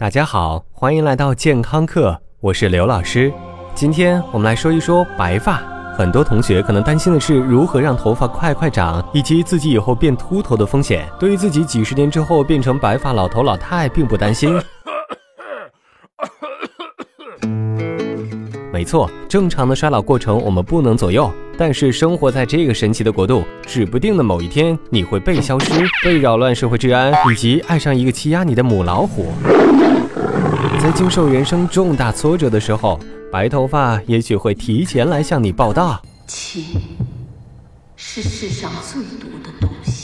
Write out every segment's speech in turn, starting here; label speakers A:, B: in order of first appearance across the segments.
A: 大家好，欢迎来到健康课，我是刘老师。今天我们来说一说白发。很多同学可能担心的是如何让头发快快长，以及自己以后变秃头的风险。对于自己几十年之后变成白发老头老太，并不担心。没错，正常的衰老过程我们不能左右，但是生活在这个神奇的国度，指不定的某一天你会被消失，被扰乱社会治安，以及爱上一个欺压你的母老虎。在经受人生重大挫折的时候，白头发也许会提前来向你报道。
B: 情是世上最毒的东西。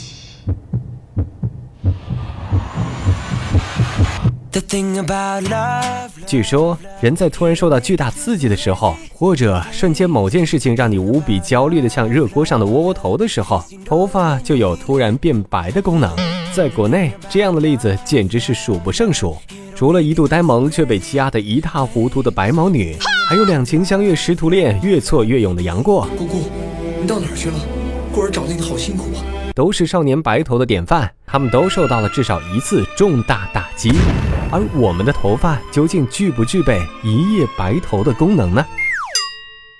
A: 据说，人在突然受到巨大刺激的时候，或者瞬间某件事情让你无比焦虑的像热锅上的窝窝头的时候，头发就有突然变白的功能。在国内，这样的例子简直是数不胜数。除了一度呆萌却被欺压得一塌糊涂的白毛女，还有两情相悦识途恋越挫越勇的杨过。
C: 姑姑，你到哪儿去了？过儿找你好辛苦啊！
A: 都是少年白头的典范，他们都受到了至少一次重大打击。而我们的头发究竟具不具备一夜白头的功能呢？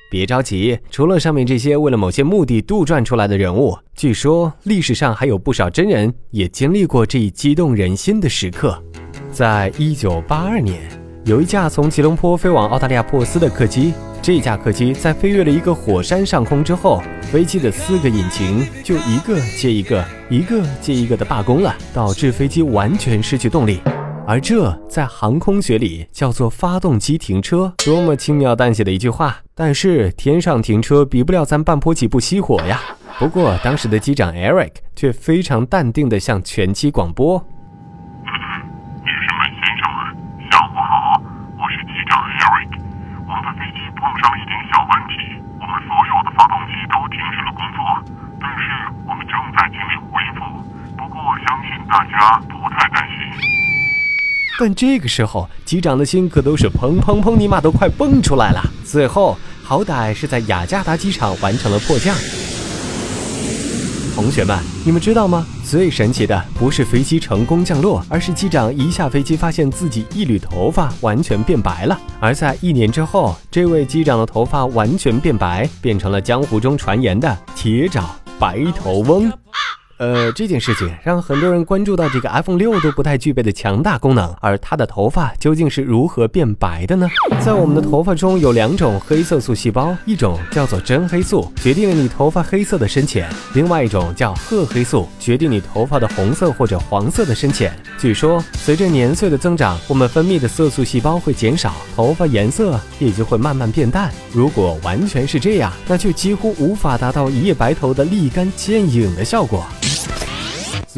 A: 别着急，除了上面这些为了某些目的杜撰出来的人物，据说历史上还有不少真人也经历过这一激动人心的时刻。在一九八二年，有一架从吉隆坡飞往澳大利亚珀斯的客机。这架客机在飞越了一个火山上空之后，飞机的四个引擎就一个接一个、一个接一个的罢工了，导致飞机完全失去动力。而这在航空学里叫做发动机停车，多么轻描淡写的一句话！但是天上停车比不了咱半坡起步熄火呀。不过当时的机长 Eric 却非常淡定的向全机广播：“
D: 女士们、先生们，下午好，我是机长 Eric。我们的飞机碰上了一点小问题，我们所有的发动机都停止了工作，但是我们正在尽力恢复。不过相信大家。”
A: 但这个时候，机长的心可都是砰砰砰，尼玛都快蹦出来了。最后，好歹是在雅加达机场完成了迫降。同学们，你们知道吗？最神奇的不是飞机成功降落，而是机长一下飞机，发现自己一缕头发完全变白了。而在一年之后，这位机长的头发完全变白，变成了江湖中传言的铁爪白头翁。呃，这件事情让很多人关注到这个 iPhone 六都不太具备的强大功能，而它的头发究竟是如何变白的呢？在我们的头发中有两种黑色素细胞，一种叫做真黑素，决定了你头发黑色的深浅；另外一种叫褐黑素，决定你头发的红色或者黄色的深浅。据说，随着年岁的增长，我们分泌的色素细胞会减少，头发颜色也就会慢慢变淡。如果完全是这样，那就几乎无法达到一夜白头的立竿见影的效果。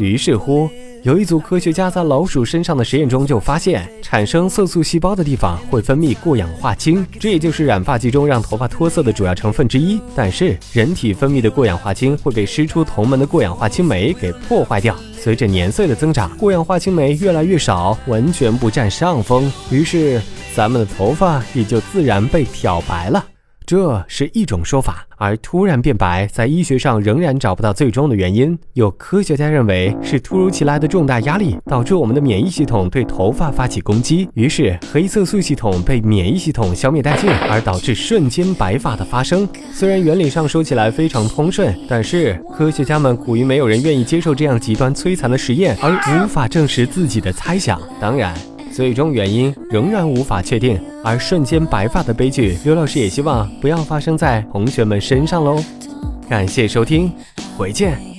A: 于是乎，有一组科学家在老鼠身上的实验中就发现，产生色素细胞的地方会分泌过氧化氢，这也就是染发剂中让头发脱色的主要成分之一。但是，人体分泌的过氧化氢会被师出同门的过氧化氢酶给破坏掉。随着年岁的增长，过氧化氢酶越来越少，完全不占上风，于是咱们的头发也就自然被漂白了。这是一种说法，而突然变白在医学上仍然找不到最终的原因。有科学家认为是突如其来的重大压力导致我们的免疫系统对头发发起攻击，于是黑色素系统被免疫系统消灭殆尽，而导致瞬间白发的发生。虽然原理上说起来非常通顺，但是科学家们苦于没有人愿意接受这样极端摧残的实验，而无法证实自己的猜想。当然。最终原因仍然无法确定，而瞬间白发的悲剧，刘老师也希望不要发生在同学们身上喽。感谢收听，回见。